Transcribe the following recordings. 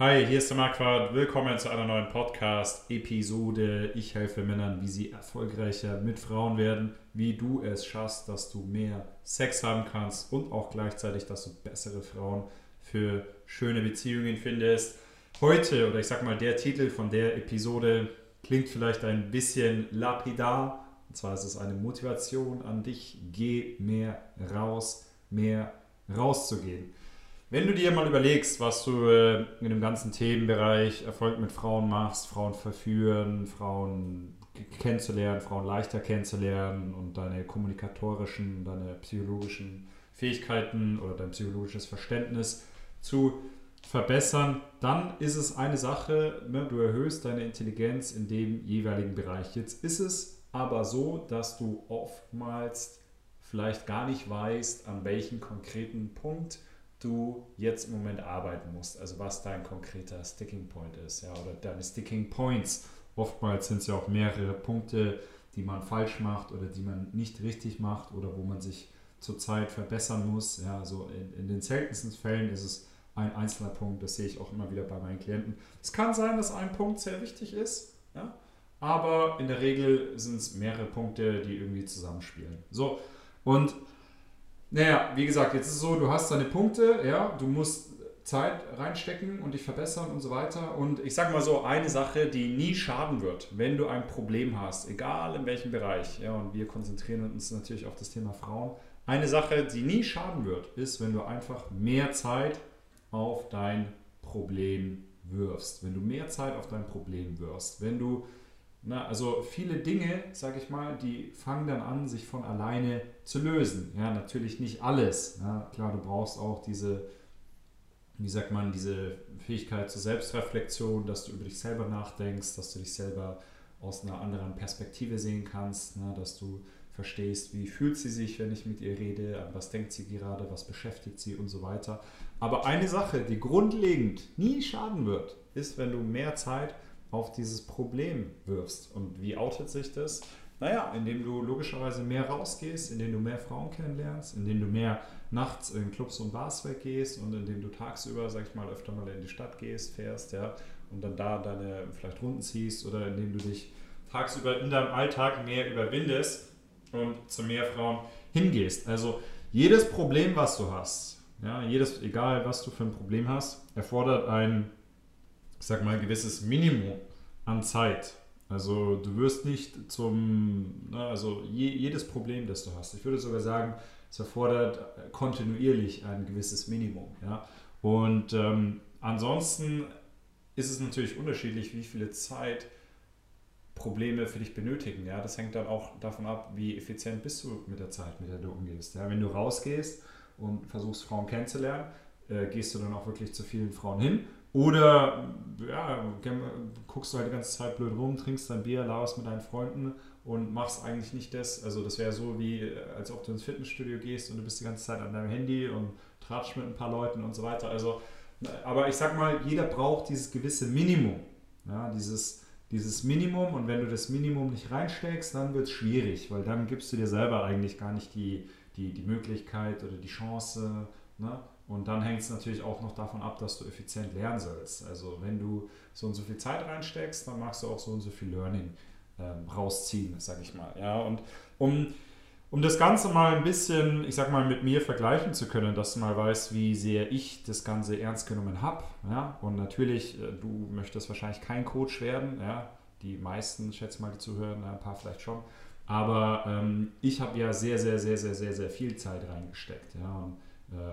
Hi, hier ist der Marquardt. Willkommen zu einer neuen Podcast-Episode. Ich helfe Männern, wie sie erfolgreicher mit Frauen werden, wie du es schaffst, dass du mehr Sex haben kannst und auch gleichzeitig, dass du bessere Frauen für schöne Beziehungen findest. Heute, oder ich sag mal, der Titel von der Episode klingt vielleicht ein bisschen lapidar. Und zwar ist es eine Motivation an dich, geh mehr raus, mehr rauszugehen. Wenn du dir mal überlegst, was du äh, in dem ganzen Themenbereich Erfolg mit Frauen machst, Frauen verführen, Frauen kennenzulernen, Frauen leichter kennenzulernen und deine kommunikatorischen, deine psychologischen Fähigkeiten oder dein psychologisches Verständnis zu verbessern, dann ist es eine Sache, ne, du erhöhst deine Intelligenz in dem jeweiligen Bereich. Jetzt ist es aber so, dass du oftmals vielleicht gar nicht weißt, an welchem konkreten Punkt du jetzt im Moment arbeiten musst, also was dein konkreter Sticking Point ist, ja, oder deine Sticking Points. Oftmals sind es ja auch mehrere Punkte, die man falsch macht oder die man nicht richtig macht oder wo man sich zurzeit verbessern muss. Ja, also in, in den seltensten Fällen ist es ein einzelner Punkt, das sehe ich auch immer wieder bei meinen Klienten. Es kann sein, dass ein Punkt sehr wichtig ist, ja, aber in der Regel sind es mehrere Punkte, die irgendwie zusammenspielen. So, und naja, wie gesagt, jetzt ist es so, du hast deine Punkte, ja, du musst Zeit reinstecken und dich verbessern und so weiter. Und ich sage mal so, eine Sache, die nie schaden wird, wenn du ein Problem hast, egal in welchem Bereich, ja, und wir konzentrieren uns natürlich auf das Thema Frauen. Eine Sache, die nie schaden wird, ist, wenn du einfach mehr Zeit auf dein Problem wirfst. Wenn du mehr Zeit auf dein Problem wirfst. Wenn du na, also viele Dinge, sage ich mal, die fangen dann an, sich von alleine zu lösen. Ja, natürlich nicht alles. Ja, klar, du brauchst auch diese, wie sagt man, diese Fähigkeit zur Selbstreflexion, dass du über dich selber nachdenkst, dass du dich selber aus einer anderen Perspektive sehen kannst, na, dass du verstehst, wie fühlt sie sich, wenn ich mit ihr rede, an was denkt sie gerade, was beschäftigt sie und so weiter. Aber eine Sache, die grundlegend nie schaden wird, ist, wenn du mehr Zeit auf dieses Problem wirfst. Und wie outet sich das? Naja, indem du logischerweise mehr rausgehst, indem du mehr Frauen kennenlernst, indem du mehr nachts in Clubs und Bars weggehst und indem du tagsüber, sag ich mal, öfter mal in die Stadt gehst, fährst, ja, und dann da deine vielleicht Runden ziehst oder indem du dich tagsüber in deinem Alltag mehr überwindest und zu mehr Frauen hingehst. Also jedes Problem, was du hast, ja, jedes, egal was du für ein Problem hast, erfordert ein ich sag mal, ein gewisses Minimum an Zeit. Also du wirst nicht zum, ne, also je, jedes Problem, das du hast, ich würde sogar sagen, es erfordert kontinuierlich ein gewisses Minimum. Ja? Und ähm, ansonsten ist es natürlich unterschiedlich, wie viele Zeit Probleme für dich benötigen. Ja? Das hängt dann auch davon ab, wie effizient bist du mit der Zeit, mit der du umgehst. Ja? Wenn du rausgehst und versuchst, Frauen kennenzulernen, äh, gehst du dann auch wirklich zu vielen Frauen hin oder ja, guckst du halt die ganze Zeit blöd rum, trinkst dein Bier, laberst mit deinen Freunden und machst eigentlich nicht das. Also das wäre so wie, als ob du ins Fitnessstudio gehst und du bist die ganze Zeit an deinem Handy und tratsch mit ein paar Leuten und so weiter. Also, aber ich sag mal, jeder braucht dieses gewisse Minimum. Ja, dieses, dieses Minimum und wenn du das Minimum nicht reinsteckst, dann wird es schwierig, weil dann gibst du dir selber eigentlich gar nicht die, die, die Möglichkeit oder die Chance, ne? Und dann hängt es natürlich auch noch davon ab, dass du effizient lernen sollst. Also wenn du so und so viel Zeit reinsteckst, dann machst du auch so und so viel Learning ähm, rausziehen, sag ich mal. Ja, und um, um das Ganze mal ein bisschen, ich sag mal, mit mir vergleichen zu können, dass du mal weißt, wie sehr ich das Ganze ernst genommen habe. Ja? Und natürlich, äh, du möchtest wahrscheinlich kein Coach werden. Ja? Die meisten, schätze mal, die zuhören, ein paar vielleicht schon. Aber ähm, ich habe ja sehr, sehr, sehr, sehr, sehr, sehr viel Zeit reingesteckt. Ja? Und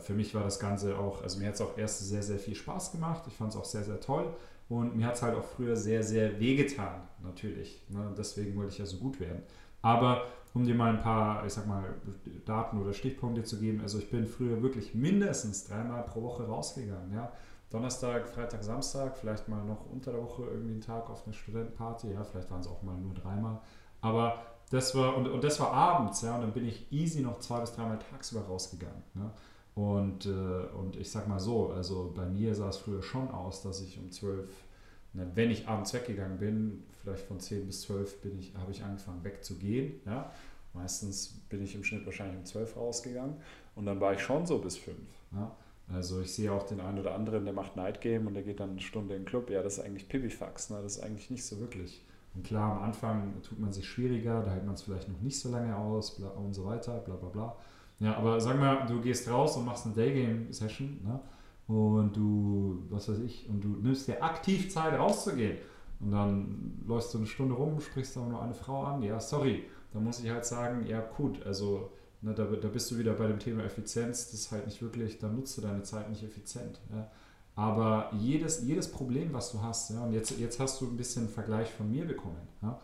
für mich war das Ganze auch, also mir hat es auch erst sehr, sehr viel Spaß gemacht. Ich fand es auch sehr, sehr toll. Und mir hat es halt auch früher sehr, sehr wehgetan, natürlich. Ne? Deswegen wollte ich ja so gut werden. Aber um dir mal ein paar, ich sag mal, Daten oder Stichpunkte zu geben, also ich bin früher wirklich mindestens dreimal pro Woche rausgegangen. Ja? Donnerstag, Freitag, Samstag, vielleicht mal noch unter der Woche irgendwie einen Tag auf eine Studentenparty, ja, vielleicht waren es auch mal nur dreimal. Aber das war, und, und das war abends, ja, und dann bin ich easy noch zwei bis dreimal tagsüber rausgegangen. Ne? Und, äh, und ich sag mal so, also bei mir sah es früher schon aus, dass ich um 12, na, wenn ich abends weggegangen bin, vielleicht von 10 bis 12 bin ich, habe ich angefangen wegzugehen. Ja? Meistens bin ich im Schnitt wahrscheinlich um 12 rausgegangen und dann war ich schon so bis 5. Ja? Also ich sehe auch den einen oder anderen, der macht Night Game und der geht dann eine Stunde in den Club. Ja, das ist eigentlich Pipifax, ne? das ist eigentlich nicht so wirklich. Und klar, am Anfang tut man sich schwieriger, da hält man es vielleicht noch nicht so lange aus bla, und so weiter, bla bla bla. Ja, aber sag mal, du gehst raus und machst eine Daygame-Session ne? und du, was weiß ich, und du nimmst dir aktiv Zeit rauszugehen und dann läufst du eine Stunde rum, sprichst aber nur eine Frau an, ja, sorry, da muss ich halt sagen, ja gut, also ne, da, da bist du wieder bei dem Thema Effizienz, das ist halt nicht wirklich, da nutzt du deine Zeit nicht effizient. Ja? Aber jedes, jedes Problem, was du hast, ja, und jetzt, jetzt hast du ein bisschen einen Vergleich von mir bekommen, ja?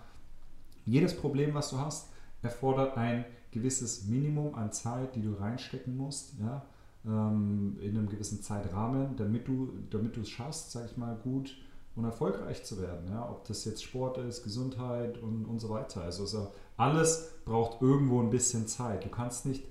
jedes Problem, was du hast, erfordert ein gewisses Minimum an Zeit, die du reinstecken musst, ja, ähm, in einem gewissen Zeitrahmen, damit du, damit du es schaffst, sag ich mal, gut und erfolgreich zu werden. Ja? Ob das jetzt Sport ist, Gesundheit und, und so weiter. Also, also alles braucht irgendwo ein bisschen Zeit. Du kannst nicht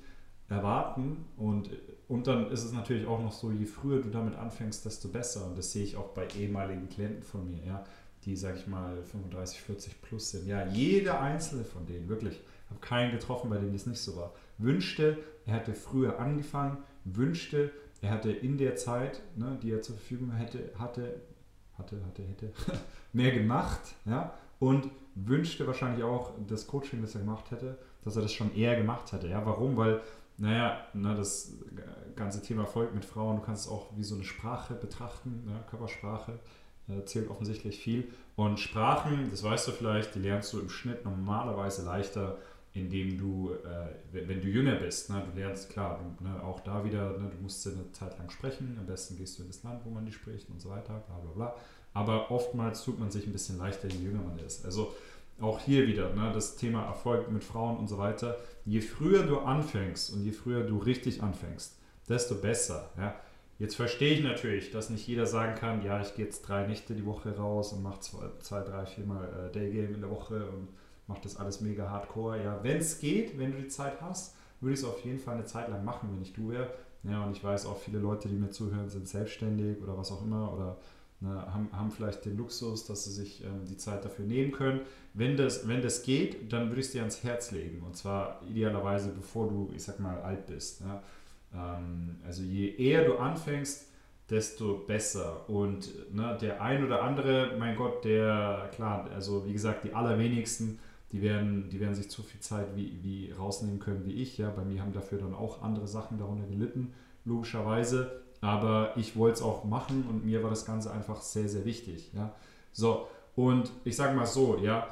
erwarten und, und dann ist es natürlich auch noch so, je früher du damit anfängst, desto besser. Und das sehe ich auch bei ehemaligen Klienten von mir, ja, die, sag ich mal, 35, 40 plus sind. Ja, jeder einzelne von denen, wirklich. Ich habe keinen getroffen, bei dem das nicht so war. Wünschte, er hätte früher angefangen, wünschte, er hätte in der Zeit, ne, die er zur Verfügung hätte, hatte, hatte, hatte, hätte, mehr gemacht, ja, und wünschte wahrscheinlich auch das Coaching, das er gemacht hätte, dass er das schon eher gemacht hätte. Ja, warum? Weil, naja, na, das ganze Thema Erfolg mit Frauen, du kannst es auch wie so eine Sprache betrachten, ne? Körpersprache zählt offensichtlich viel. Und Sprachen, das weißt du vielleicht, die lernst du im Schnitt normalerweise leichter, indem du, äh, wenn du jünger bist, ne, du lernst, klar, du, ne, auch da wieder, ne, du musst eine Zeit lang sprechen, am besten gehst du in das Land, wo man die spricht und so weiter, bla bla bla. Aber oftmals tut man sich ein bisschen leichter, je jünger man ist. Also auch hier wieder, ne, das Thema Erfolg mit Frauen und so weiter. Je früher du anfängst und je früher du richtig anfängst, desto besser. Ja. Jetzt verstehe ich natürlich, dass nicht jeder sagen kann, ja, ich gehe jetzt drei Nächte die Woche raus und mache zwei, zwei, drei, viermal äh, Daygame in der Woche und mache das alles mega hardcore. Ja, wenn es geht, wenn du die Zeit hast, würde ich es auf jeden Fall eine Zeit lang machen, wenn ich du wäre. Ja, und ich weiß auch, viele Leute, die mir zuhören, sind selbstständig oder was auch immer oder ne, haben, haben vielleicht den Luxus, dass sie sich ähm, die Zeit dafür nehmen können. Wenn das, wenn das geht, dann würde ich es dir ans Herz legen. Und zwar idealerweise, bevor du, ich sag mal, alt bist. Ja. Ähm, also je eher du anfängst, desto besser. Und ne, der ein oder andere, mein Gott, der, klar, also wie gesagt, die allerwenigsten die werden, die werden sich zu viel Zeit wie, wie rausnehmen können wie ich. Ja, bei mir haben dafür dann auch andere Sachen darunter gelitten, logischerweise. Aber ich wollte es auch machen und mir war das Ganze einfach sehr, sehr wichtig. Ja, so und ich sage mal so, ja,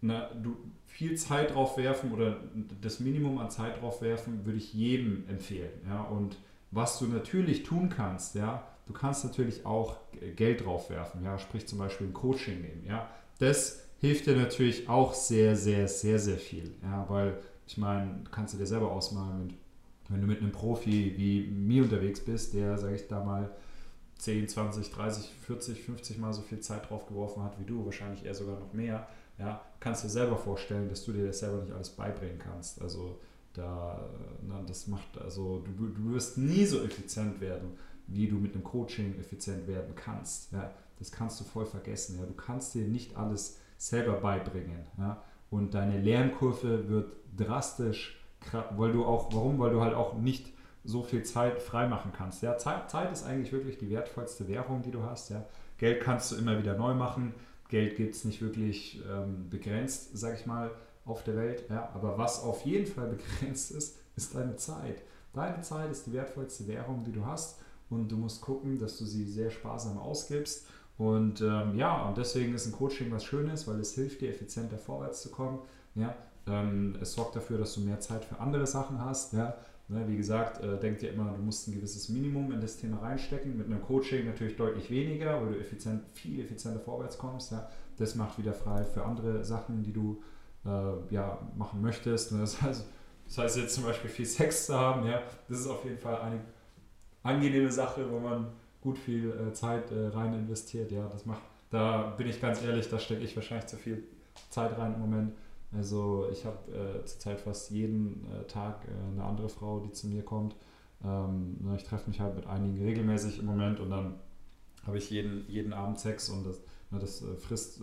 na, du viel Zeit drauf werfen oder das Minimum an Zeit drauf werfen, würde ich jedem empfehlen. Ja, und was du natürlich tun kannst, ja, du kannst natürlich auch Geld drauf werfen. Ja, sprich zum Beispiel ein Coaching nehmen. Ja, das hilft dir natürlich auch sehr, sehr, sehr, sehr viel. Ja, weil ich meine, kannst du dir selber ausmalen, mit, wenn du mit einem Profi wie mir unterwegs bist, der, sage ich da mal, 10, 20, 30, 40, 50 Mal so viel Zeit drauf geworfen hat wie du, wahrscheinlich eher sogar noch mehr, ja, kannst du dir selber vorstellen, dass du dir das selber nicht alles beibringen kannst. Also da, na, das macht, also du, du wirst nie so effizient werden, wie du mit einem Coaching effizient werden kannst. Ja, das kannst du voll vergessen. Ja, du kannst dir nicht alles selber beibringen. Ja? Und deine Lernkurve wird drastisch, weil du auch, warum? Weil du halt auch nicht so viel Zeit freimachen kannst. Ja? Zeit, Zeit ist eigentlich wirklich die wertvollste Währung, die du hast. Ja? Geld kannst du immer wieder neu machen. Geld gibt es nicht wirklich ähm, begrenzt, sag ich mal, auf der Welt. Ja? Aber was auf jeden Fall begrenzt ist, ist deine Zeit. Deine Zeit ist die wertvollste Währung, die du hast. Und du musst gucken, dass du sie sehr sparsam ausgibst und ähm, ja, und deswegen ist ein Coaching was Schönes, weil es hilft dir, effizienter vorwärts zu kommen. Ja? Ähm, es sorgt dafür, dass du mehr Zeit für andere Sachen hast. Ja? Ne, wie gesagt, äh, denk dir immer, du musst ein gewisses Minimum in das Thema reinstecken. Mit einem Coaching natürlich deutlich weniger, weil du effizient, viel effizienter vorwärts kommst. Das macht wieder frei für andere Sachen, die du äh, ja, machen möchtest. Ne? Das heißt, das heißt jetzt zum Beispiel viel Sex zu haben. Ja? Das ist auf jeden Fall eine angenehme Sache, wo man gut viel äh, Zeit rein investiert. Ja, das macht, da bin ich ganz ehrlich, da stecke ich wahrscheinlich zu viel Zeit rein im Moment. Also ich habe äh, zurzeit fast jeden äh, Tag äh, eine andere Frau, die zu mir kommt. Ähm, ne, ich treffe mich halt mit einigen regelmäßig im Moment und dann habe ich jeden, jeden Abend Sex und das, ne, das äh, frisst,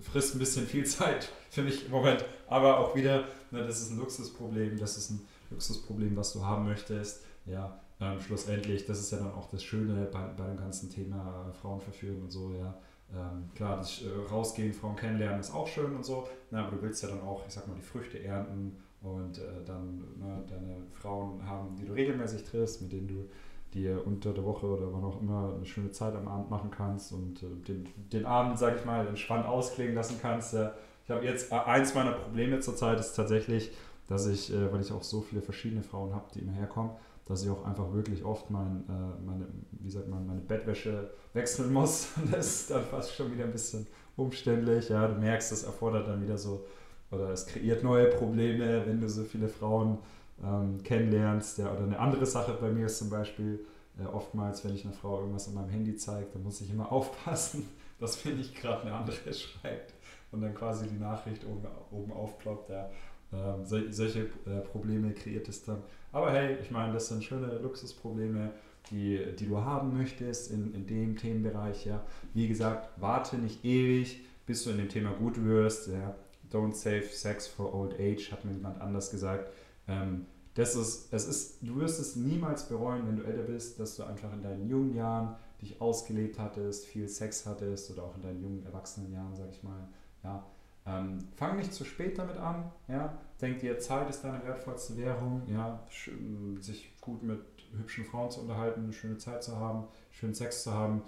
frisst ein bisschen viel Zeit für mich im Moment. Aber auch wieder, ne, das ist ein Luxusproblem, das ist ein Luxusproblem, was du haben möchtest. Ja, ähm, schlussendlich, das ist ja dann auch das Schöne bei, bei dem ganzen Thema Frauen verführen und so, ja. Ähm, klar, das äh, Rausgehen, Frauen kennenlernen ist auch schön und so, na, aber du willst ja dann auch, ich sag mal, die Früchte ernten und äh, dann ne, deine Frauen haben, die du regelmäßig triffst, mit denen du dir unter der Woche oder wann auch immer eine schöne Zeit am Abend machen kannst und äh, den, den Abend, sag ich mal, entspannt ausklingen lassen kannst. Ich habe jetzt, äh, eins meiner Probleme zurzeit ist tatsächlich, dass ich, äh, weil ich auch so viele verschiedene Frauen habe, die immer herkommen, dass ich auch einfach wirklich oft mein, äh, meine, wie sagt man, meine Bettwäsche wechseln muss. das ist dann fast schon wieder ein bisschen umständlich. Ja, du merkst, das erfordert dann wieder so, oder es kreiert neue Probleme, wenn du so viele Frauen ähm, kennenlernst. Ja, oder eine andere Sache bei mir ist zum Beispiel, äh, oftmals, wenn ich einer Frau irgendwas an meinem Handy zeige, dann muss ich immer aufpassen, dass mir nicht gerade eine andere schreibt und dann quasi die Nachricht oben, oben aufploppt. Ja. Ähm, so, solche äh, Probleme kreiert es dann. Aber hey, ich meine, das sind schöne Luxusprobleme, die, die du haben möchtest in, in dem Themenbereich. Ja. Wie gesagt, warte nicht ewig, bis du in dem Thema gut wirst. Ja. Don't save sex for old age, hat mir jemand anders gesagt. Ähm, das ist, es ist, du wirst es niemals bereuen, wenn du älter bist, dass du einfach in deinen jungen Jahren dich ausgelebt hattest, viel Sex hattest oder auch in deinen jungen Erwachsenenjahren, sag ich mal. Ja, ähm, fang nicht zu spät damit an. Ja? Denk dir, Zeit ist deine wertvollste Währung. Ja? Sich gut mit hübschen Frauen zu unterhalten, eine schöne Zeit zu haben, schönen Sex zu haben,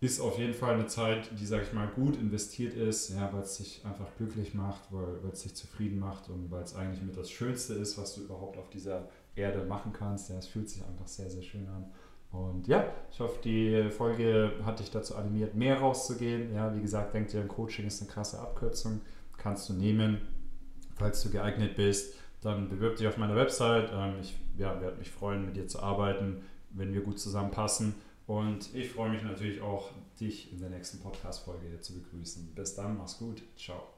ist auf jeden Fall eine Zeit, die, sag ich mal, gut investiert ist, ja, weil es dich einfach glücklich macht, weil, weil es dich zufrieden macht und weil es eigentlich mit das Schönste ist, was du überhaupt auf dieser Erde machen kannst. Ja, es fühlt sich einfach sehr, sehr schön an. Und ja, ich hoffe, die Folge hat dich dazu animiert, mehr rauszugehen. Ja, wie gesagt, denk dir, ein Coaching ist eine krasse Abkürzung. Kannst du nehmen, falls du geeignet bist. Dann bewirb dich auf meiner Website. Ähm, ich ja, werde mich freuen, mit dir zu arbeiten, wenn wir gut zusammenpassen. Und ich freue mich natürlich auch, dich in der nächsten Podcast-Folge zu begrüßen. Bis dann, mach's gut. Ciao.